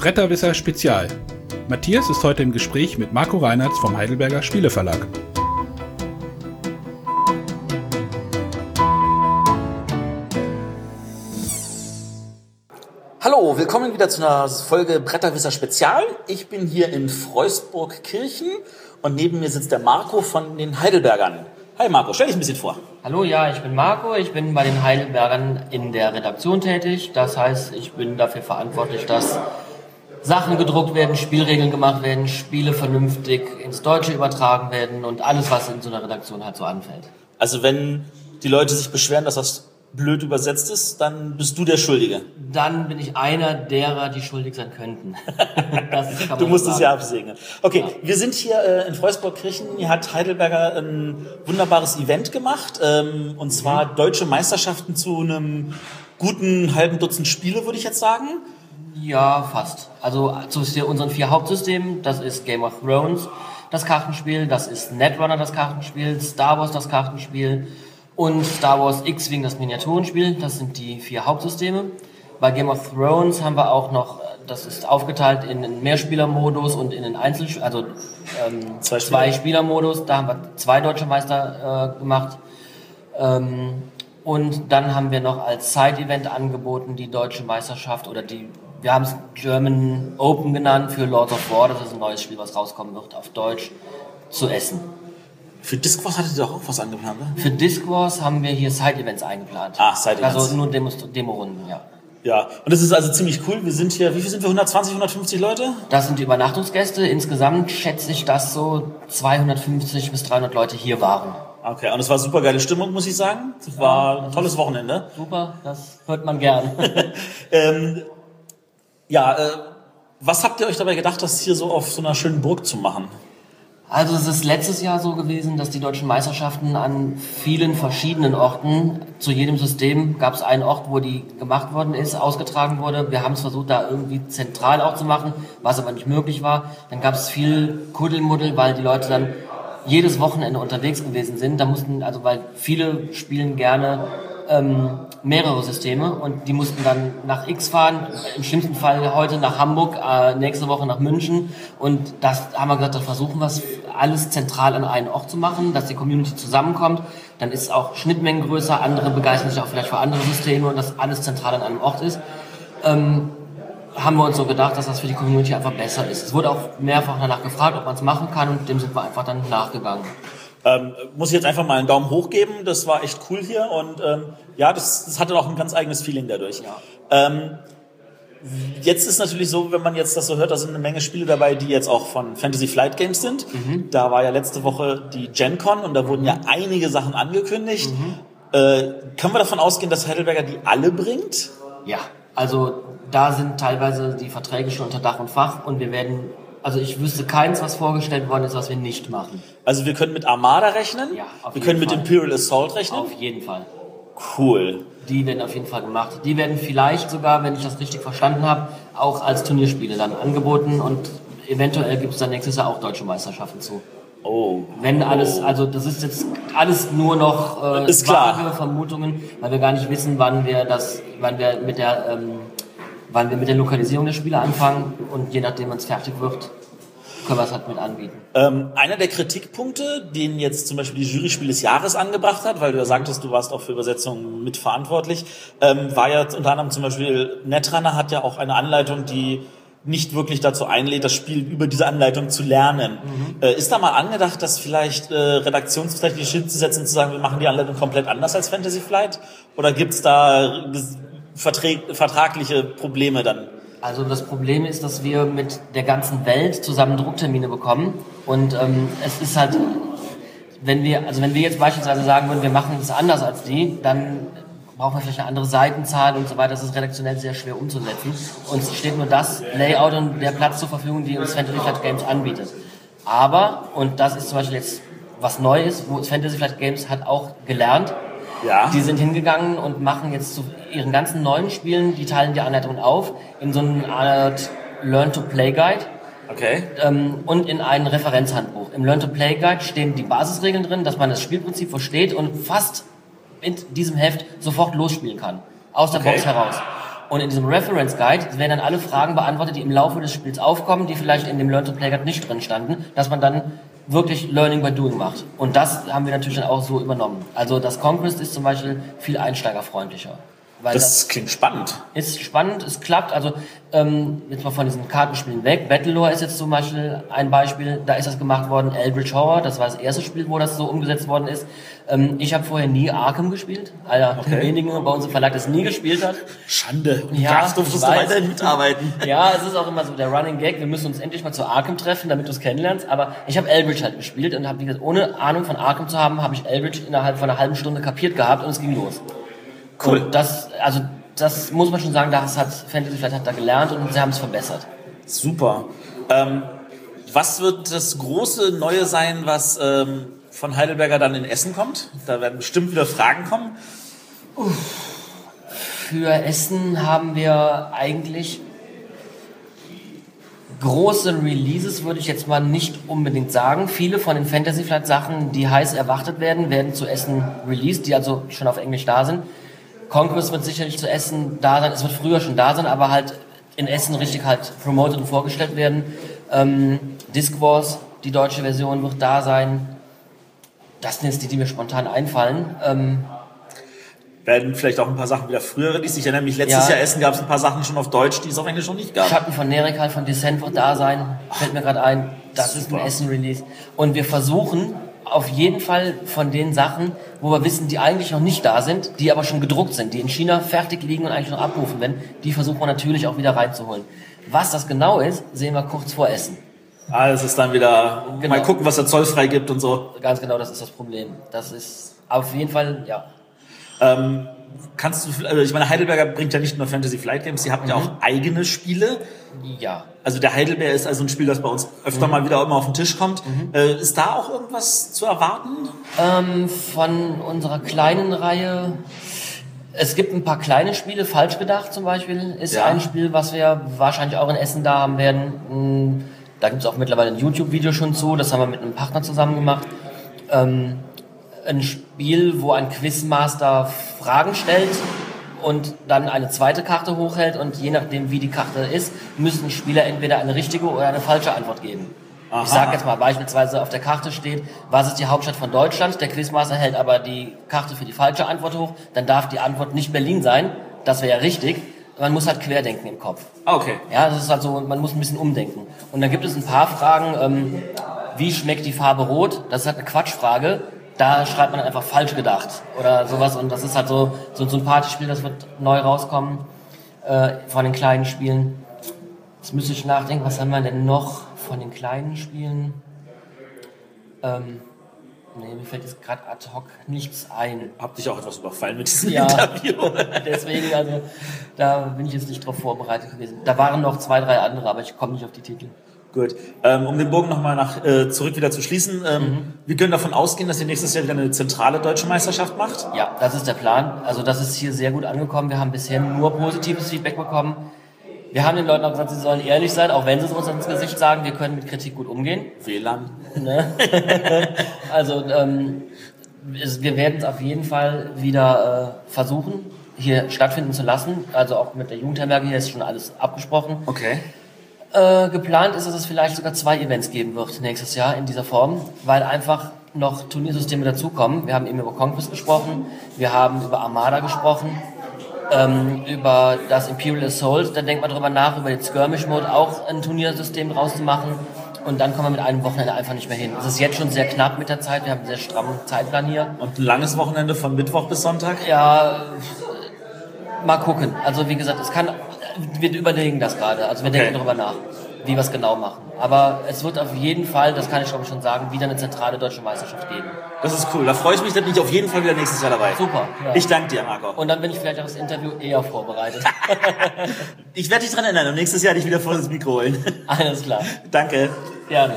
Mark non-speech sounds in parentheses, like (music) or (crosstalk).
Bretterwisser Spezial. Matthias ist heute im Gespräch mit Marco Reinhardt vom Heidelberger Spieleverlag. Hallo, willkommen wieder zu einer Folge Bretterwisser Spezial. Ich bin hier in Freusburg-Kirchen und neben mir sitzt der Marco von den Heidelbergern. Hi Marco, stell dich ein bisschen vor. Hallo, ja, ich bin Marco. Ich bin bei den Heidelbergern in der Redaktion tätig. Das heißt, ich bin dafür verantwortlich, dass Sachen gedruckt werden, Spielregeln gemacht werden, Spiele vernünftig ins Deutsche übertragen werden und alles, was in so einer Redaktion halt so anfällt. Also wenn die Leute sich beschweren, dass das blöd übersetzt ist, dann bist du der Schuldige. Dann bin ich einer derer, die schuldig sein könnten. (laughs) du musst es ja absegnen. Okay, ja. wir sind hier äh, in Freusburg-Kirchen. Hier hat Heidelberger ein wunderbares Event gemacht. Ähm, und zwar mhm. deutsche Meisterschaften zu einem guten halben Dutzend Spiele, würde ich jetzt sagen. Ja, fast. Also zu unseren vier Hauptsystemen, das ist Game of Thrones, das Kartenspiel, das ist Netrunner, das Kartenspiel, Star Wars, das Kartenspiel, und Star Wars X-Wing, das Miniaturenspiel. Das sind die vier Hauptsysteme. Bei Game of Thrones haben wir auch noch, das ist aufgeteilt in einen Mehrspielermodus und in einen Einzel, also ähm, zwei, zwei Spielermodus. Da haben wir zwei deutsche Meister äh, gemacht. Ähm, und dann haben wir noch als Side-Event angeboten die deutsche Meisterschaft oder die, wir haben es German Open genannt für Lords of War. Das ist ein neues Spiel, was rauskommen wird auf Deutsch zu essen. Für Disc Wars hattet ihr doch auch was angeplant, ne? Für Disc Wars haben wir hier Side-Events eingeplant. Ah, Side-Events. Also nur Demo-Runden, ja. Ja, und das ist also ziemlich cool. Wir sind hier, wie viel sind wir? 120, 150 Leute? Das sind die Übernachtungsgäste. Insgesamt schätze ich, dass so 250 bis 300 Leute hier waren. Okay, und es war super geile Stimmung, muss ich sagen. Es war ein tolles Wochenende. Super, das hört man gern. (laughs) ähm, ja, äh, was habt ihr euch dabei gedacht, das hier so auf so einer schönen Burg zu machen? Also es ist letztes Jahr so gewesen, dass die deutschen Meisterschaften an vielen verschiedenen Orten, zu jedem System gab es einen Ort, wo die gemacht worden ist, ausgetragen wurde. Wir haben es versucht, da irgendwie zentral auch zu machen, was aber nicht möglich war. Dann gab es viel Kuddelmuddel, weil die Leute dann jedes Wochenende unterwegs gewesen sind. Da mussten, also weil viele spielen gerne ähm, mehrere Systeme und die mussten dann nach X fahren, im schlimmsten Fall heute nach Hamburg, äh, nächste Woche nach München und das haben wir gesagt, das versuchen wir alles zentral an einen Ort zu machen, dass die Community zusammenkommt, dann ist auch Schnittmengen größer, andere begeistern sich auch vielleicht für andere Systeme und das alles zentral an einem Ort ist. Ähm, haben wir uns so gedacht, dass das für die Community einfach besser ist. Es wurde auch mehrfach danach gefragt, ob man es machen kann und dem sind wir einfach dann nachgegangen. Ähm, muss ich jetzt einfach mal einen Daumen hoch geben. Das war echt cool hier und ähm, ja, das, das hatte auch ein ganz eigenes Feeling dadurch. Ja. Ähm, jetzt ist natürlich so, wenn man jetzt das so hört, da sind eine Menge Spiele dabei, die jetzt auch von Fantasy Flight Games sind. Mhm. Da war ja letzte Woche die Gen Con und da wurden ja einige Sachen angekündigt. Mhm. Äh, können wir davon ausgehen, dass Heidelberger die alle bringt? Ja, also da sind teilweise die Verträge schon unter Dach und Fach und wir werden also ich wüsste keins, was vorgestellt worden ist, was wir nicht machen. Also wir können mit Armada rechnen? Ja, auf Wir können Fall. mit Imperial Assault rechnen? Auf jeden Fall. Cool. Die werden auf jeden Fall gemacht. Die werden vielleicht sogar, wenn ich das richtig verstanden habe, auch als Turnierspiele dann angeboten und eventuell gibt es dann nächstes Jahr auch deutsche Meisterschaften zu. Oh. Wenn alles, also das ist jetzt alles nur noch äh, ist klar. Vermutungen, weil wir gar nicht wissen, wann wir das, wann wir mit der ähm, wann wir mit der Lokalisierung der Spiele anfangen und je nachdem, wann es fertig wird, können wir es halt mit anbieten. Ähm, einer der Kritikpunkte, den jetzt zum Beispiel die Jury Spiel des Jahres angebracht hat, weil du ja sagtest, du warst auch für Übersetzungen mitverantwortlich, ähm, war ja unter anderem zum Beispiel Netrunner hat ja auch eine Anleitung, die nicht wirklich dazu einlädt, das Spiel über diese Anleitung zu lernen. Mhm. Äh, ist da mal angedacht, das vielleicht äh, redaktionstechnisch hinzusetzen und zu sagen, wir machen die Anleitung komplett anders als Fantasy Flight? Oder gibt's da vertragliche Probleme dann? Also das Problem ist, dass wir mit der ganzen Welt zusammen Drucktermine bekommen und ähm, es ist halt, wenn wir, also wenn wir jetzt beispielsweise sagen würden, wir machen es anders als die, dann brauchen wir vielleicht eine andere Seitenzahl und so weiter. Das ist redaktionell sehr schwer umzusetzen. Uns steht nur das Layout und der Platz zur Verfügung, die uns Fantasy Flight Games anbietet. Aber, und das ist zum Beispiel jetzt was Neues, wo Fantasy Flight Games hat auch gelernt, ja. Die sind hingegangen und machen jetzt zu ihren ganzen neuen Spielen, die teilen die Anleitung auf in so eine Art Learn-to-Play-Guide. Okay. Ähm, und in ein Referenzhandbuch. Im Learn-to-Play-Guide stehen die Basisregeln drin, dass man das Spielprinzip versteht und fast in diesem Heft sofort losspielen kann. Aus der okay. Box heraus. Und in diesem Reference Guide werden dann alle Fragen beantwortet, die im Laufe des Spiels aufkommen, die vielleicht in dem Learn to Play Guide nicht drin standen, dass man dann wirklich Learning by Doing macht. Und das haben wir natürlich dann auch so übernommen. Also das Conquest ist zum Beispiel viel einsteigerfreundlicher. Weil das, das klingt spannend. Ist spannend, es klappt. Also ähm, jetzt mal von diesen Kartenspielen weg. Battlelore ist jetzt zum Beispiel ein Beispiel. Da ist das gemacht worden. Eldritch Horror, das war das erste Spiel, wo das so umgesetzt worden ist. Ähm, ich habe vorher nie Arkham gespielt. Einer okay. der wenigen bei uns im Verlag, das nie gespielt hat. Schande. Und ja, durftest du weiterhin mitarbeiten. (laughs) ja, es ist auch immer so der Running Gag. Wir müssen uns endlich mal zu Arkham treffen, damit du es kennenlernst. Aber ich habe Eldritch halt gespielt und habe, wie gesagt, ohne Ahnung von Arkham zu haben, habe ich Eldritch innerhalb von einer halben Stunde kapiert gehabt und es ging los. Cool. Und das, also das muss man schon sagen, das hat Fantasy vielleicht hat da gelernt und sie haben es verbessert. Super. Ähm, was wird das große Neue sein, was ähm, von Heidelberger dann in Essen kommt? Da werden bestimmt wieder Fragen kommen. Für Essen haben wir eigentlich große Releases, würde ich jetzt mal nicht unbedingt sagen. Viele von den Fantasy Flight Sachen, die heiß erwartet werden, werden zu Essen released, die also schon auf Englisch da sind. Conquest wird sicherlich zu Essen da sein. Es wird früher schon da sein, aber halt in Essen richtig halt promoted und vorgestellt werden. Ähm, Disc Wars, die deutsche Version, wird da sein. Das sind jetzt die, die mir spontan einfallen. Ähm, werden vielleicht auch ein paar Sachen wieder früher released. Ich erinnere mich, letztes ja, Jahr Essen gab es ein paar Sachen schon auf Deutsch, die es auf Englisch noch nicht gab. Schatten von Nerikal von Descent wird da sein. Fällt mir gerade ein. Das Super. ist ein Essen-Release. Und wir versuchen auf jeden Fall von den Sachen, wo wir wissen, die eigentlich noch nicht da sind, die aber schon gedruckt sind, die in China fertig liegen und eigentlich noch abrufen werden, die versuchen wir natürlich auch wieder reinzuholen. Was das genau ist, sehen wir kurz vor Essen. Ah, das ist dann wieder, genau. mal gucken, was der Zoll frei gibt und so. Ganz genau, das ist das Problem. Das ist auf jeden Fall, ja. Ähm, kannst du, also ich meine, Heidelberger bringt ja nicht nur Fantasy Flight Games, sie haben mhm. ja auch eigene Spiele. Ja. Also der Heidelberger ist also ein Spiel, das bei uns öfter mhm. mal wieder immer auf den Tisch kommt. Mhm. Äh, ist da auch irgendwas zu erwarten? Ähm, von unserer kleinen Reihe. Es gibt ein paar kleine Spiele, falsch gedacht zum Beispiel, ist ja. ein Spiel, was wir wahrscheinlich auch in Essen da haben werden. Hm, da gibt es auch mittlerweile ein YouTube-Video schon zu, das haben wir mit einem Partner zusammen gemacht. Ähm, ein Spiel, wo ein Quizmaster Fragen stellt und dann eine zweite Karte hochhält und je nachdem, wie die Karte ist, müssen Spieler entweder eine richtige oder eine falsche Antwort geben. Aha. Ich sage jetzt mal beispielsweise auf der Karte steht, was ist die Hauptstadt von Deutschland? Der Quizmaster hält aber die Karte für die falsche Antwort hoch, dann darf die Antwort nicht Berlin sein. Das wäre ja richtig. Man muss halt querdenken im Kopf. Okay. Ja, das ist halt so, man muss ein bisschen umdenken. Und dann gibt es ein paar Fragen, ähm, wie schmeckt die Farbe rot? Das ist halt eine Quatschfrage da schreibt man einfach falsch gedacht oder sowas und das ist halt so, so, so ein Partyspiel, das wird neu rauskommen äh, von den kleinen Spielen. Jetzt müsste ich nachdenken, was haben wir denn noch von den kleinen Spielen? Ähm, nee, mir fällt jetzt gerade ad hoc nichts ein. Hab dich auch etwas überfallen mit diesem (laughs) ja, Interview. (laughs) deswegen, also da bin ich jetzt nicht drauf vorbereitet gewesen. Da waren noch zwei, drei andere, aber ich komme nicht auf die Titel. Gut. Ähm, um den Bogen nochmal nach äh, zurück wieder zu schließen, ähm, mhm. wir können davon ausgehen, dass ihr nächstes Jahr wieder eine zentrale deutsche Meisterschaft macht? Ja, das ist der Plan. Also das ist hier sehr gut angekommen. Wir haben bisher nur positives Feedback bekommen. Wir haben den Leuten auch gesagt, sie sollen ehrlich sein, auch wenn sie es uns ins Gesicht sagen, wir können mit Kritik gut umgehen. WLAN. Ne? (laughs) also ähm, wir werden es auf jeden Fall wieder äh, versuchen, hier stattfinden zu lassen. Also auch mit der Jugendherberge hier ist schon alles abgesprochen. Okay. Äh, geplant ist, dass es vielleicht sogar zwei Events geben wird nächstes Jahr in dieser Form, weil einfach noch Turniersysteme dazukommen. Wir haben eben über Conquest gesprochen, wir haben über Armada gesprochen, ähm, über das Imperial Assault. Da denkt man drüber nach, über den Skirmish Mode auch ein Turniersystem draus zu machen. Und dann kommen wir mit einem Wochenende einfach nicht mehr hin. Es ist jetzt schon sehr knapp mit der Zeit. Wir haben einen sehr strammen Zeitplan hier. Und ein langes Wochenende von Mittwoch bis Sonntag? Ja, mal gucken. Also wie gesagt, es kann wir überlegen das gerade. Also wir okay. denken darüber nach, wie wir es genau machen. Aber es wird auf jeden Fall, das kann ich glaube ich schon sagen, wieder eine zentrale deutsche Meisterschaft geben. Das ist cool. Da freue ich mich, dann bin ich auf jeden Fall wieder nächstes Jahr dabei. Super. Ja. Ich danke dir, Marco. Und dann bin ich vielleicht auch das Interview eher vorbereitet. (laughs) ich werde dich dran erinnern und nächstes Jahr dich wieder vor das Mikro holen. Alles klar. Danke. Gerne.